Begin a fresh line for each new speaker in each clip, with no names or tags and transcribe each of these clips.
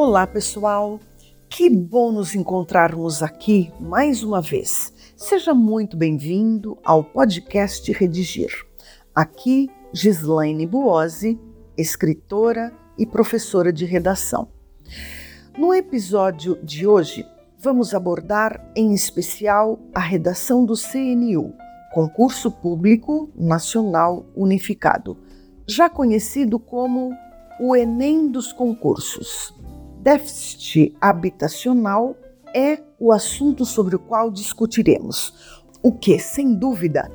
Olá, pessoal! Que bom nos encontrarmos aqui mais uma vez. Seja muito bem-vindo ao podcast Redigir. Aqui, Gislaine Buozzi, escritora e professora de redação. No episódio de hoje, vamos abordar em especial a redação do CNU, Concurso Público Nacional Unificado, já conhecido como o Enem dos concursos. Déficit habitacional é o assunto sobre o qual discutiremos, o que, sem dúvida,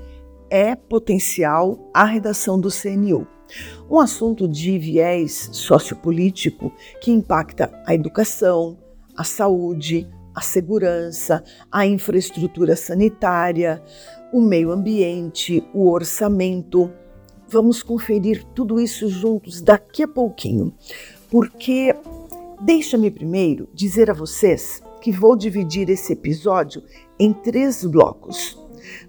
é potencial à redação do CNU. Um assunto de viés sociopolítico que impacta a educação, a saúde, a segurança, a infraestrutura sanitária, o meio ambiente, o orçamento. Vamos conferir tudo isso juntos daqui a pouquinho, porque deixa-me primeiro dizer a vocês que vou dividir esse episódio em três blocos.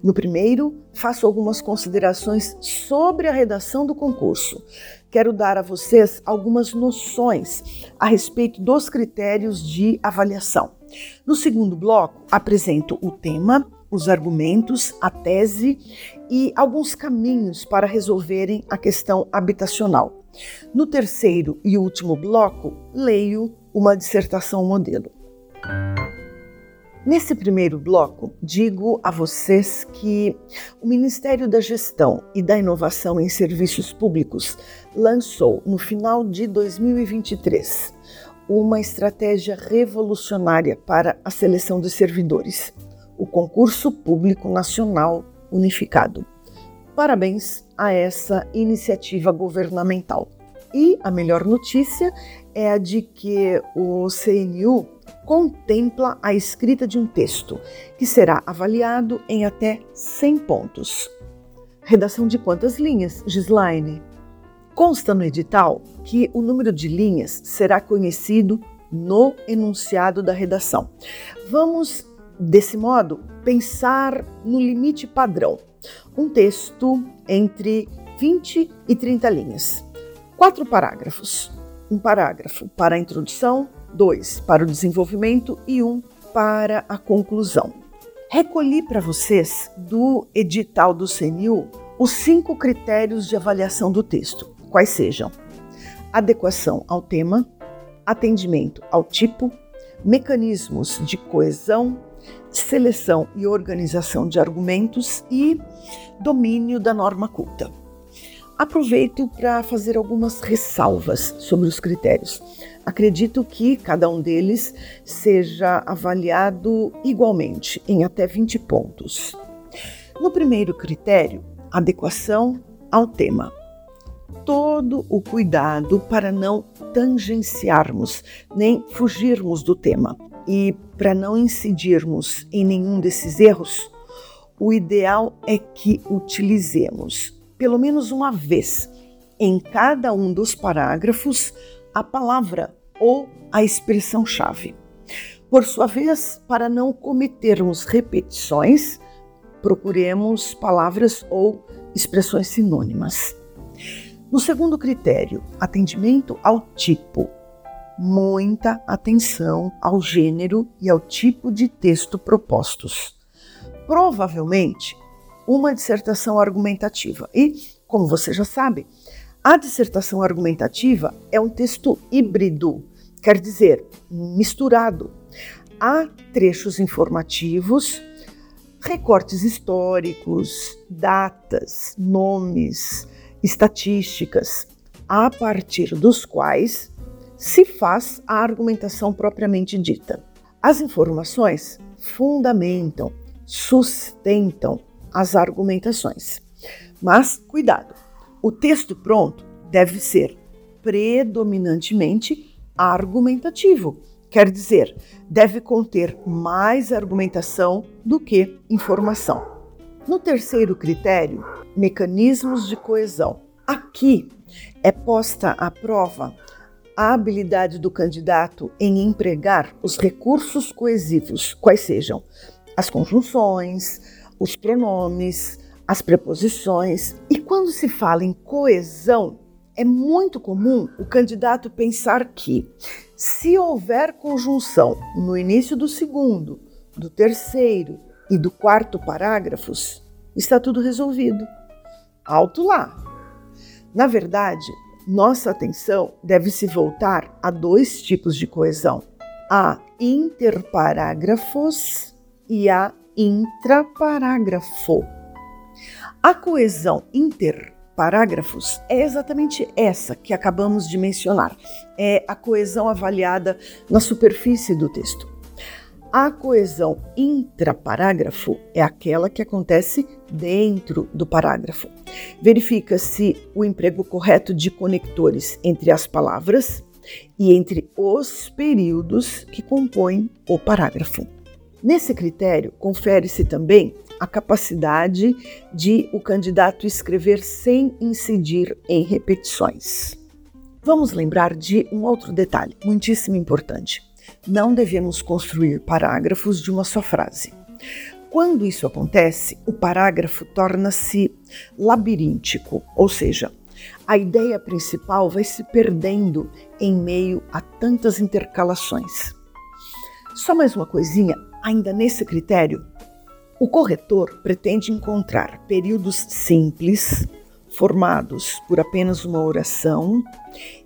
No primeiro, faço algumas considerações sobre a redação do concurso. Quero dar a vocês algumas noções a respeito dos critérios de avaliação. No segundo bloco, apresento o tema, os argumentos, a tese e alguns caminhos para resolverem a questão habitacional. No terceiro e último bloco, leio uma dissertação modelo. Nesse primeiro bloco, digo a vocês que o Ministério da Gestão e da Inovação em Serviços Públicos lançou, no final de 2023, uma estratégia revolucionária para a seleção de servidores, o Concurso Público Nacional Unificado. Parabéns a essa iniciativa governamental. E a melhor notícia é a de que o CNU contempla a escrita de um texto, que será avaliado em até 100 pontos. Redação de quantas linhas, Gislaine? Consta no edital que o número de linhas será conhecido no enunciado da redação. Vamos, desse modo, pensar no limite padrão. Um texto entre 20 e 30 linhas. Quatro parágrafos. Um parágrafo para a introdução, dois para o desenvolvimento e um para a conclusão. Recolhi para vocês do edital do CNU os cinco critérios de avaliação do texto, quais sejam adequação ao tema, atendimento ao tipo, mecanismos de coesão, seleção e organização de argumentos e domínio da norma culta. Aproveito para fazer algumas ressalvas sobre os critérios. Acredito que cada um deles seja avaliado igualmente, em até 20 pontos. No primeiro critério, adequação ao tema. Todo o cuidado para não tangenciarmos nem fugirmos do tema e para não incidirmos em nenhum desses erros, o ideal é que utilizemos pelo menos uma vez em cada um dos parágrafos a palavra ou a expressão-chave. Por sua vez, para não cometermos repetições, procuremos palavras ou expressões sinônimas. No segundo critério, atendimento ao tipo. Muita atenção ao gênero e ao tipo de texto propostos. Provavelmente uma dissertação argumentativa. E, como você já sabe, a dissertação argumentativa é um texto híbrido, quer dizer, misturado. Há trechos informativos, recortes históricos, datas, nomes, estatísticas, a partir dos quais se faz a argumentação propriamente dita. As informações fundamentam, sustentam as argumentações. Mas cuidado, o texto pronto deve ser predominantemente argumentativo, quer dizer, deve conter mais argumentação do que informação. No terceiro critério, mecanismos de coesão. Aqui é posta à prova a habilidade do candidato em empregar os recursos coesivos, quais sejam as conjunções, os pronomes, as preposições. E quando se fala em coesão, é muito comum o candidato pensar que Se houver conjunção no início do segundo, do terceiro e do quarto parágrafos, está tudo resolvido. Alto lá! Na verdade, nossa atenção deve se voltar a dois tipos de coesão: a interparágrafos e a intraparágrafo. A coesão interparágrafos é exatamente essa que acabamos de mencionar. É a coesão avaliada na superfície do texto. A coesão intraparágrafo é aquela que acontece dentro do parágrafo. Verifica-se o emprego correto de conectores entre as palavras e entre os períodos que compõem o parágrafo. Nesse critério, confere-se também a capacidade de o candidato escrever sem incidir em repetições. Vamos lembrar de um outro detalhe muitíssimo importante não devemos construir parágrafos de uma só frase. Quando isso acontece, o parágrafo torna-se labiríntico, ou seja, a ideia principal vai se perdendo em meio a tantas intercalações. Só mais uma coisinha, ainda nesse critério, o corretor pretende encontrar períodos simples, formados por apenas uma oração,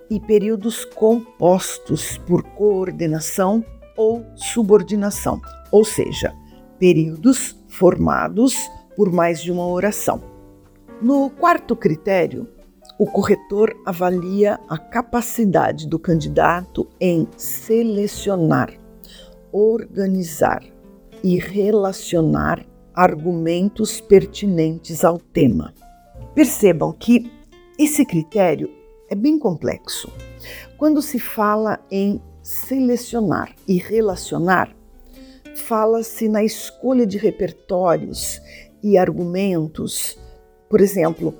e períodos compostos por coordenação ou subordinação, ou seja, períodos formados por mais de uma oração. No quarto critério, o corretor avalia a capacidade do candidato em selecionar, organizar e relacionar argumentos pertinentes ao tema. Percebam que esse critério é bem complexo. Quando se fala em selecionar e relacionar, fala-se na escolha de repertórios e argumentos, por exemplo,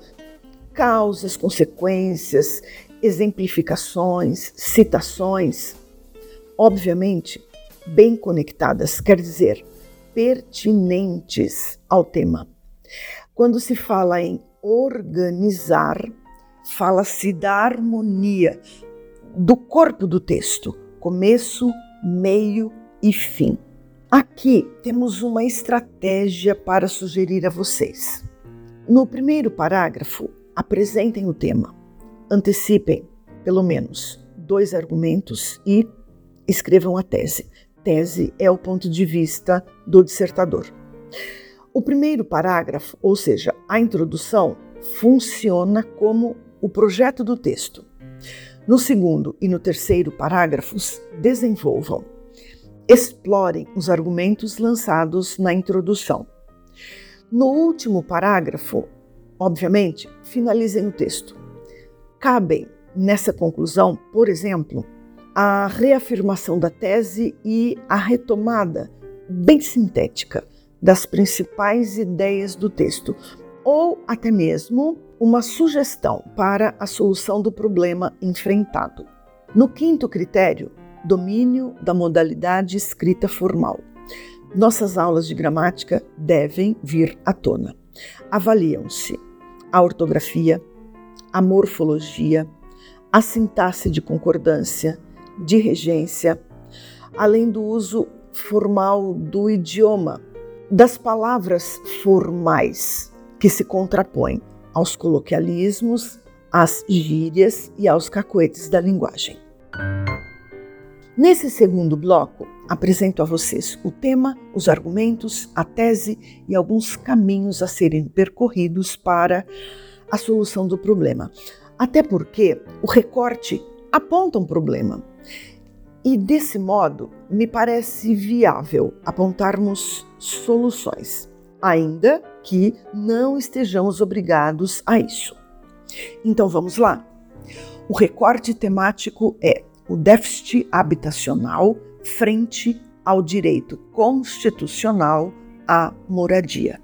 causas, consequências, exemplificações, citações, obviamente bem conectadas, quer dizer, pertinentes ao tema. Quando se fala em organizar, fala-se da harmonia do corpo do texto, começo, meio e fim. Aqui temos uma estratégia para sugerir a vocês. No primeiro parágrafo, apresentem o tema, antecipem pelo menos dois argumentos e escrevam a tese. Tese é o ponto de vista do dissertador. O primeiro parágrafo, ou seja, a introdução, funciona como o projeto do texto. No segundo e no terceiro parágrafos, desenvolvam, explorem os argumentos lançados na introdução. No último parágrafo, obviamente, finalizem o texto. Cabem nessa conclusão, por exemplo, a reafirmação da tese e a retomada, bem sintética, das principais ideias do texto, ou até mesmo uma sugestão para a solução do problema enfrentado. No quinto critério, domínio da modalidade escrita formal. Nossas aulas de gramática devem vir à tona. Avaliam-se a ortografia, a morfologia, a sintaxe de concordância, de regência, além do uso formal do idioma, das palavras formais que se contrapõem aos coloquialismos, às gírias e aos cacoetes da linguagem. Nesse segundo bloco, apresento a vocês o tema, os argumentos, a tese e alguns caminhos a serem percorridos para a solução do problema. Até porque o recorte aponta um problema. E desse modo, me parece viável apontarmos soluções ainda que não estejamos obrigados a isso. Então vamos lá. O recorte temático é o déficit habitacional frente ao direito constitucional à moradia.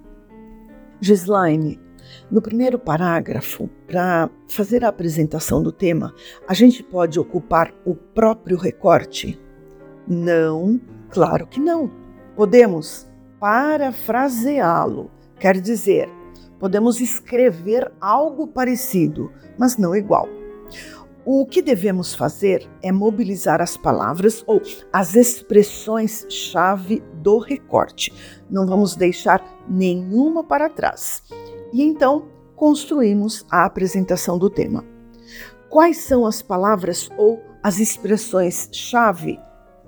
Gislaine, no primeiro parágrafo, para fazer a apresentação do tema, a gente pode ocupar o próprio recorte? Não, claro que não. Podemos parafraseá-lo, quer dizer, podemos escrever algo parecido, mas não igual. O que devemos fazer é mobilizar as palavras ou as expressões-chave do recorte. Não vamos deixar nenhuma para trás. E então construímos a apresentação do tema. Quais são as palavras ou as expressões-chave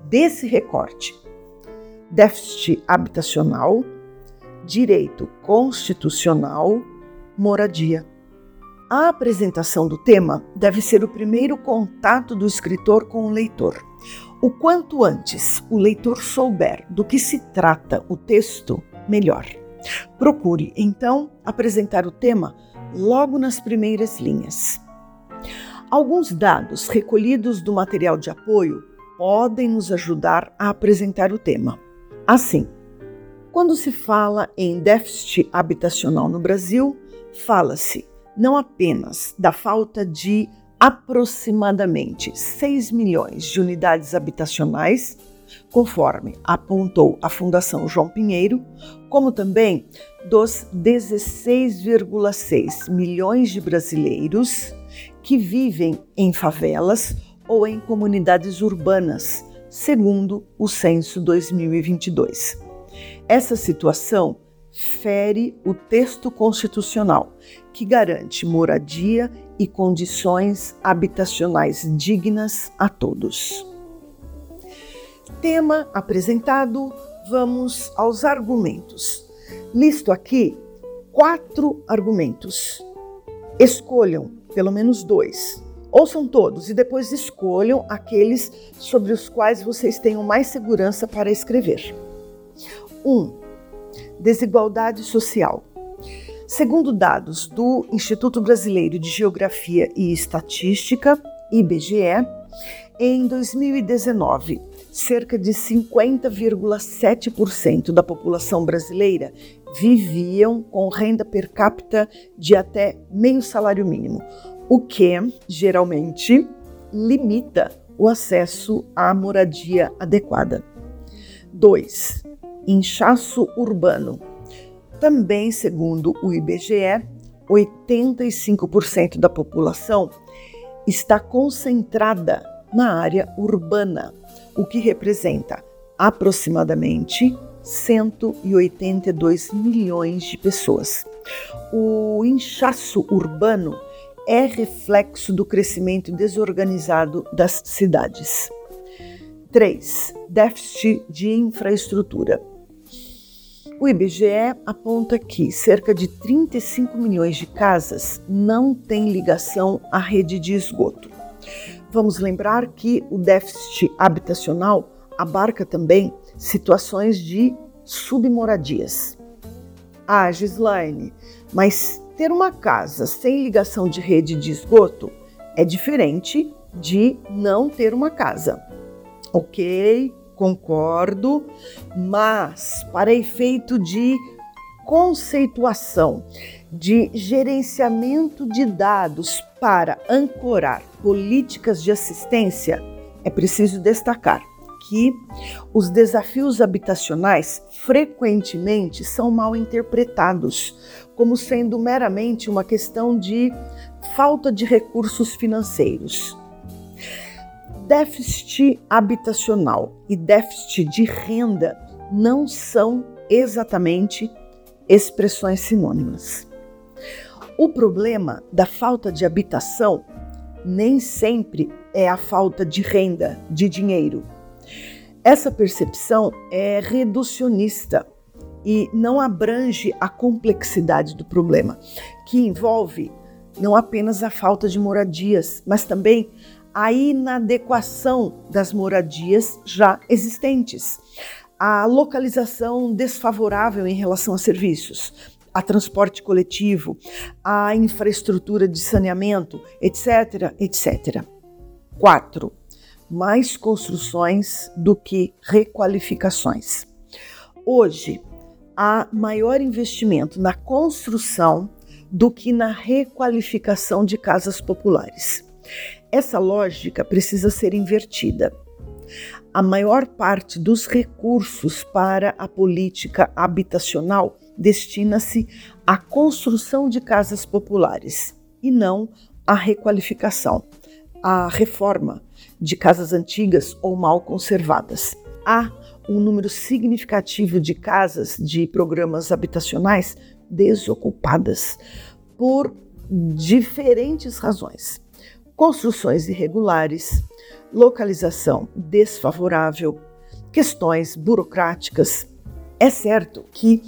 desse recorte? Déficit habitacional, direito constitucional, moradia. A apresentação do tema deve ser o primeiro contato do escritor com o leitor. O quanto antes o leitor souber do que se trata o texto, melhor. Procure, então, apresentar o tema logo nas primeiras linhas. Alguns dados recolhidos do material de apoio podem nos ajudar a apresentar o tema. Assim, quando se fala em déficit habitacional no Brasil, fala-se não apenas da falta de aproximadamente 6 milhões de unidades habitacionais, conforme apontou a Fundação João Pinheiro, como também dos 16,6 milhões de brasileiros que vivem em favelas ou em comunidades urbanas, segundo o censo 2022. Essa situação fere o texto constitucional, que garante moradia e condições habitacionais dignas a todos. Tema apresentado, vamos aos argumentos. Listo aqui quatro argumentos. Escolham pelo menos dois. Ouçam todos e depois escolham aqueles sobre os quais vocês tenham mais segurança para escrever. 1. Um, desigualdade social. Segundo dados do Instituto Brasileiro de Geografia e Estatística, IBGE, em 2019, cerca de 50,7% da população brasileira viviam com renda per capita de até meio salário mínimo, o que geralmente limita o acesso à moradia adequada. 2 inchaço urbano. Também, segundo o IBGE, 85% da população está concentrada na área urbana, o que representa aproximadamente 182 milhões de pessoas. O inchaço urbano é reflexo do crescimento desorganizado das cidades. 3. Déficit de infraestrutura. O IBGE aponta que cerca de 35 milhões de casas não têm ligação à rede de esgoto. Vamos lembrar que o déficit habitacional abarca também situações de submoradias. Ah, Gislaine, mas ter uma casa sem ligação de rede de esgoto é diferente de não ter uma casa. Ok, concordo, mas para efeito de conceituação, de gerenciamento de dados para ancorar políticas de assistência, é preciso destacar que os desafios habitacionais frequentemente são mal interpretados como sendo meramente uma questão de falta de recursos financeiros déficit habitacional e déficit de renda não são exatamente expressões sinônimas. O problema da falta de habitação nem sempre é a falta de renda, de dinheiro. Essa percepção é reducionista e não abrange a complexidade do problema, que envolve não apenas a falta de moradias, mas também a inadequação das moradias já existentes, a localização desfavorável em relação a serviços, a transporte coletivo, a infraestrutura de saneamento, etc, etc. 4. Mais construções do que requalificações. Hoje, há maior investimento na construção do que na requalificação de casas populares. Essa lógica precisa ser invertida. A maior parte dos recursos para a política habitacional destina-se à construção de casas populares e não à requalificação. a reforma de casas antigas ou mal conservadas. Há um número significativo de casas de programas habitacionais desocupadas por diferentes razões. Construções irregulares, localização desfavorável, questões burocráticas. É certo que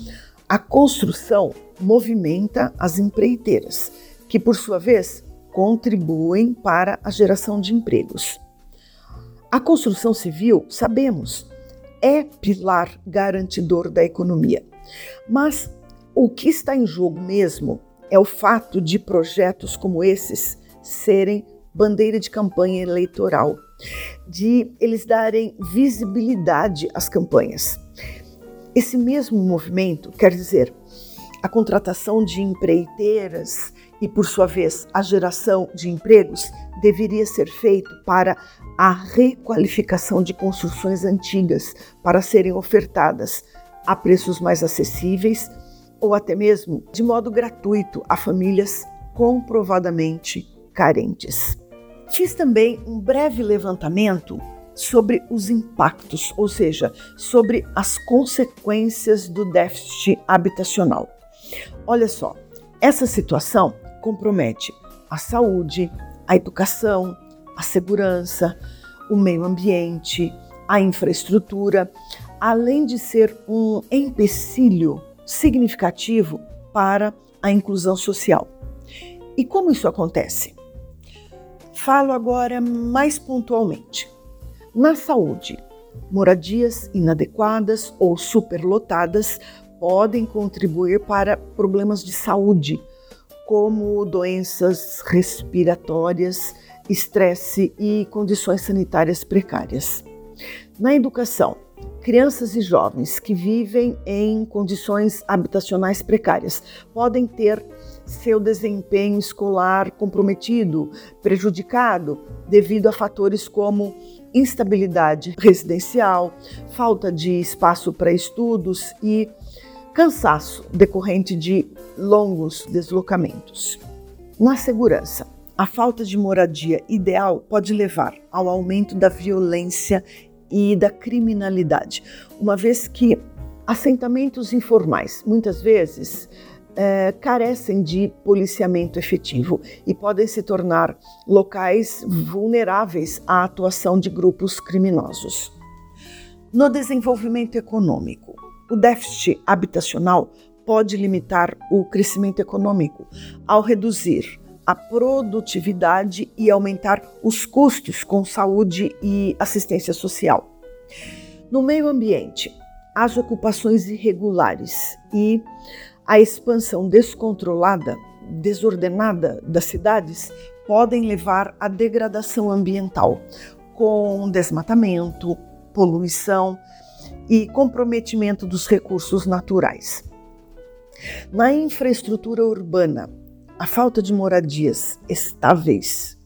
a construção movimenta as empreiteiras, que por sua vez contribuem para a geração de empregos. A construção civil, sabemos, é pilar garantidor da economia. Mas o que está em jogo mesmo é o fato de projetos como esses serem bandeira de campanha eleitoral, de eles darem visibilidade às campanhas. Esse mesmo movimento, quer dizer, a contratação de empreiteiras e, por sua vez, a geração de empregos, deveria ser feito para a requalificação de construções antigas para serem ofertadas a preços mais acessíveis ou até mesmo de modo gratuito a famílias comprovadamente carentes. Fiz também um breve levantamento sobre os impactos, ou seja, sobre as consequências do déficit habitacional. Olha só, essa situação compromete a saúde, a educação, a segurança, o meio ambiente, a infraestrutura, além de ser um empecilho significativo para a inclusão social. E como isso acontece? Falo agora mais pontualmente. Na saúde, moradias inadequadas ou superlotadas podem contribuir para problemas de saúde, como doenças respiratórias, estresse e condições sanitárias precárias. Na educação, crianças e jovens que vivem em condições habitacionais precárias podem ter seu desempenho escolar comprometido, prejudicado, devido a fatores como instabilidade residencial, falta de espaço para estudos e cansaço decorrente de longos deslocamentos. Na segurança, a falta de moradia ideal pode levar ao aumento da violência e da criminalidade, uma vez que assentamentos informais muitas vezes é, carecem de policiamento efetivo e podem se tornar locais vulneráveis à atuação de grupos criminosos. No desenvolvimento econômico, o déficit habitacional pode limitar o crescimento econômico ao reduzir a produtividade e aumentar os custos com saúde e assistência social. No meio ambiente, as ocupações irregulares e a expansão descontrolada, desordenada das cidades podem levar à degradação ambiental, com desmatamento, poluição e comprometimento dos recursos naturais. Na infraestrutura urbana, a falta de moradias estáveis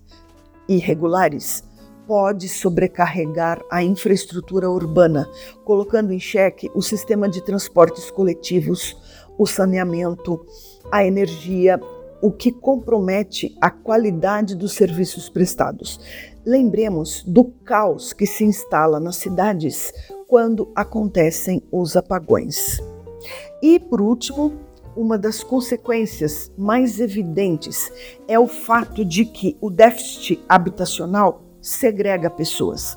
e regulares pode sobrecarregar a infraestrutura urbana, colocando em xeque o sistema de transportes coletivos, o saneamento, a energia, o que compromete a qualidade dos serviços prestados. Lembremos do caos que se instala nas cidades quando acontecem os apagões. E, por último, uma das consequências mais evidentes é o fato de que o déficit habitacional segrega pessoas.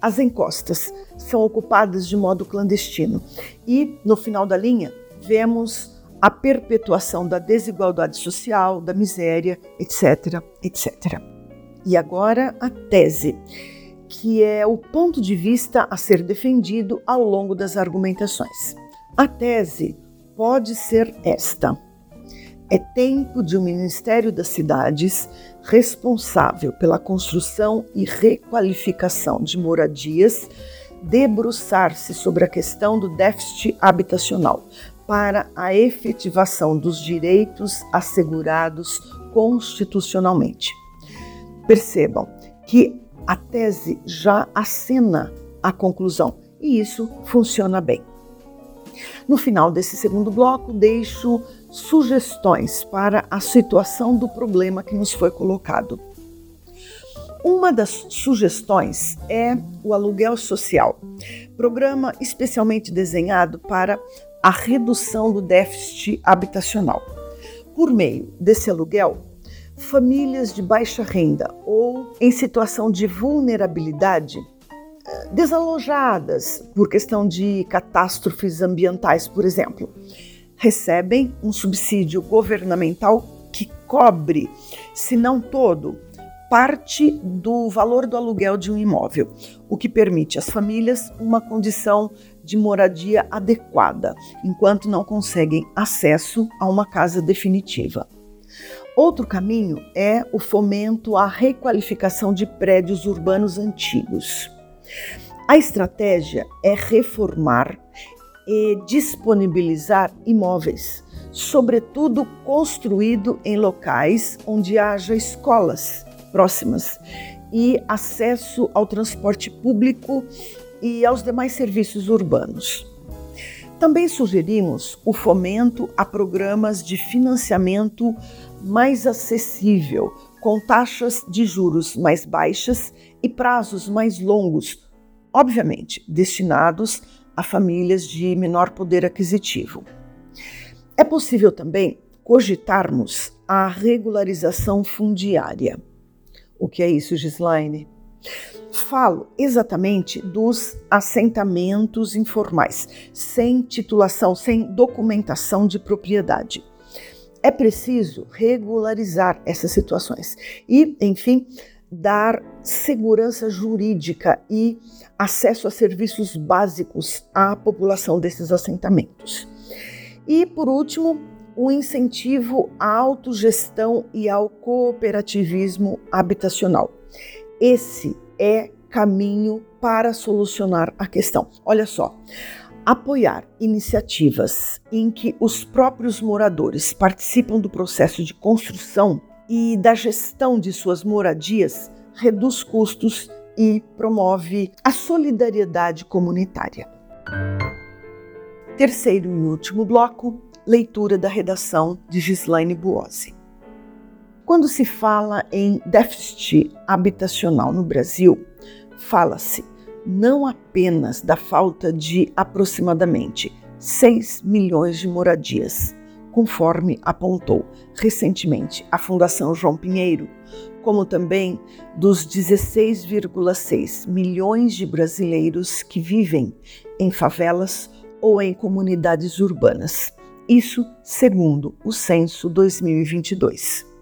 As encostas são ocupadas de modo clandestino e, no final da linha, vemos a perpetuação da desigualdade social, da miséria, etc, etc. E agora a tese que é o ponto de vista a ser defendido ao longo das argumentações. A tese pode ser esta: é tempo de um Ministério das Cidades responsável pela construção e requalificação de moradias debruçar-se sobre a questão do déficit habitacional para a efetivação dos direitos assegurados constitucionalmente. Percebam que a tese já acena a conclusão e isso funciona bem. No final desse segundo bloco, deixo sugestões para a situação do problema que nos foi colocado. Uma das sugestões é o aluguel social, programa especialmente desenhado para a redução do déficit habitacional. Por meio desse aluguel, famílias de baixa renda ou em situação de vulnerabilidade, eh, desalojadas por questão de catástrofes ambientais, por exemplo, recebem um subsídio governamental que cobre, se não todo, parte do valor do aluguel de um imóvel, o que permite às famílias uma condição de moradia adequada, enquanto não conseguem acesso a uma casa definitiva. Outro caminho é o fomento à requalificação de prédios urbanos antigos. A estratégia é reformar e disponibilizar imóveis, sobretudo construído em locais onde haja escolas próximas e acesso ao transporte público e aos demais serviços urbanos. Também sugerimos o fomento a programas de financiamento mais acessível, com taxas de juros mais baixas e prazos mais longos, obviamente destinados a famílias de menor poder aquisitivo. É possível também cogitarmos a regularização fundiária. O que é isso, Gislaine? Falo exatamente dos assentamentos informais, sem titulação, sem documentação de propriedade. É preciso regularizar essas situações e, enfim, dar segurança jurídica e acesso a serviços básicos à população desses assentamentos. E, por último, o incentivo à autogestão e ao cooperativismo habitacional. Esse é caminho para solucionar a questão. Olha só, apoiar iniciativas em que os próprios moradores participam do processo de construção e da gestão de suas moradias reduz custos e promove a solidariedade comunitária. Terceiro e último bloco, leitura da redação de Gislaine Buozzi. Quando se fala em déficit habitacional no Brasil, fala-se não apenas da falta de aproximadamente 6 milhões de moradias, conforme apontou recentemente a Fundação João Pinheiro, como também dos 16,6 milhões de brasileiros que vivem em favelas ou em comunidades urbanas. Isso segundo o censo 2022.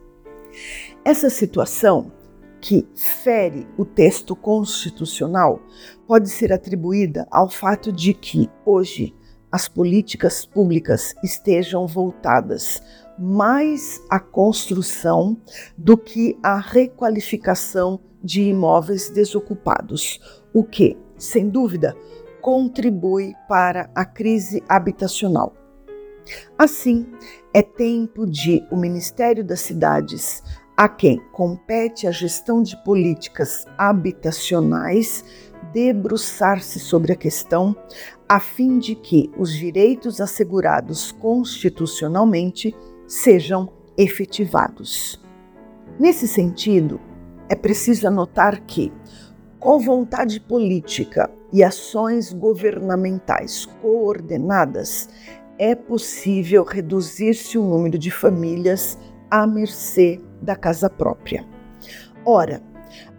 Essa situação que fere o texto constitucional pode ser atribuída ao fato de que hoje as políticas públicas estejam voltadas mais à construção do que à requalificação de imóveis desocupados, o que, sem dúvida, contribui para a crise habitacional. Assim, é tempo de o Ministério das Cidades, a quem compete a gestão de políticas habitacionais, debruçar-se sobre a questão, a fim de que os direitos assegurados constitucionalmente sejam efetivados. Nesse sentido, é preciso anotar que, com vontade política e ações governamentais coordenadas, é possível reduzir-se o número de famílias à mercê da casa própria. Ora,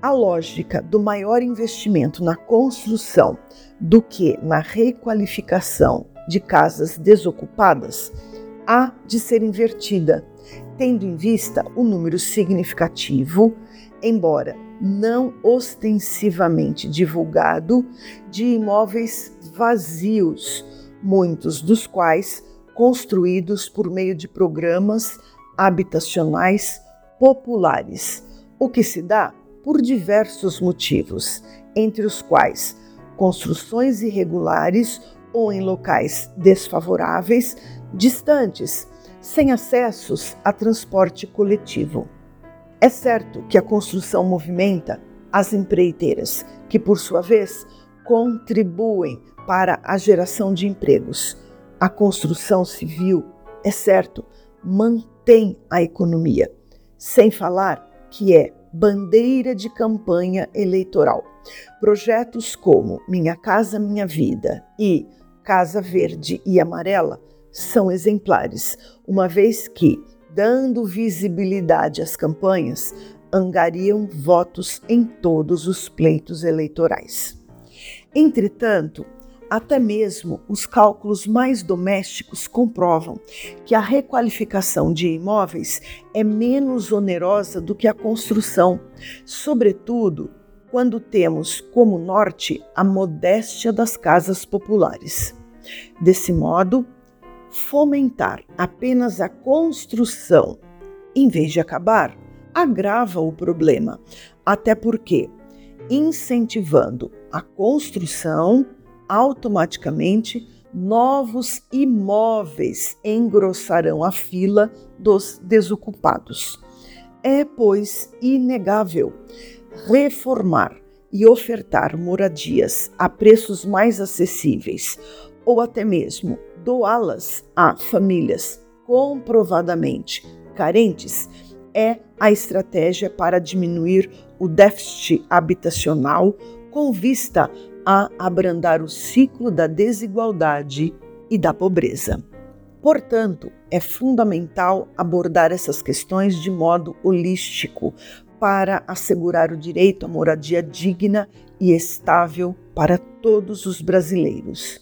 a lógica do maior investimento na construção do que na requalificação de casas desocupadas há de ser invertida, tendo em vista o número significativo, embora não ostensivamente divulgado, de imóveis vazios, muitos dos quais construídos por meio de programas habitacionais populares, o que se dá por diversos motivos, entre os quais construções irregulares ou em locais desfavoráveis, distantes, sem acessos a transporte coletivo. É certo que a construção movimenta as empreiteiras, que por sua vez contribuem para a geração de empregos. A construção civil, é certo, mantém a economia, sem falar que é bandeira de campanha eleitoral. Projetos como Minha Casa Minha Vida e Casa Verde e Amarela são exemplares, uma vez que, dando visibilidade às campanhas, angariam votos em todos os pleitos eleitorais. Entretanto, até mesmo os cálculos mais domésticos comprovam que a requalificação de imóveis é menos onerosa do que a construção, sobretudo quando temos como norte a modéstia das casas populares. Desse modo, fomentar apenas a construção em vez de acabar agrava o problema, até porque incentivando a construção automaticamente novos imóveis engrossarão a fila dos desocupados. É, pois, inegável reformar e ofertar moradias a preços mais acessíveis, ou até mesmo doá-las a famílias comprovadamente carentes, é a estratégia para diminuir o déficit habitacional com vista a abrandar o ciclo da desigualdade e da pobreza. Portanto, é fundamental abordar essas questões de modo holístico para assegurar o direito à moradia digna e estável para todos os brasileiros.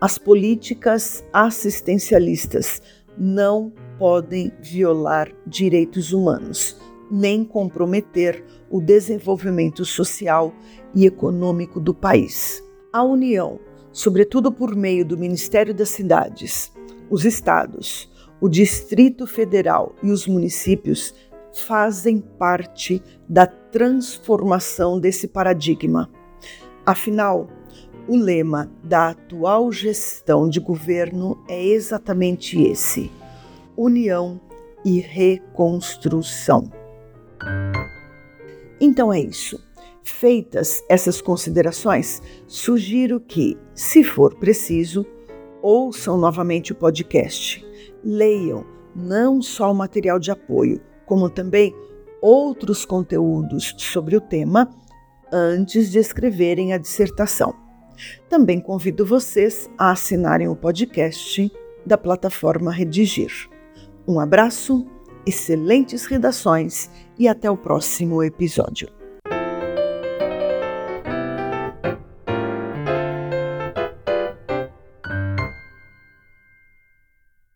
As políticas assistencialistas não podem violar direitos humanos, nem comprometer o desenvolvimento social e econômico do país. A União, sobretudo por meio do Ministério das Cidades, os estados, o Distrito Federal e os municípios fazem parte da transformação desse paradigma. Afinal, o lema da atual gestão de governo é exatamente esse: união e reconstrução. Então é isso. Feitas essas considerações, sugiro que, se for preciso, ouçam novamente o podcast. Leiam não só o material de apoio, como também outros conteúdos sobre o tema antes de escreverem a dissertação. Também convido vocês a assinarem o podcast da plataforma Redigir. Um abraço, excelentes redações e até o próximo episódio.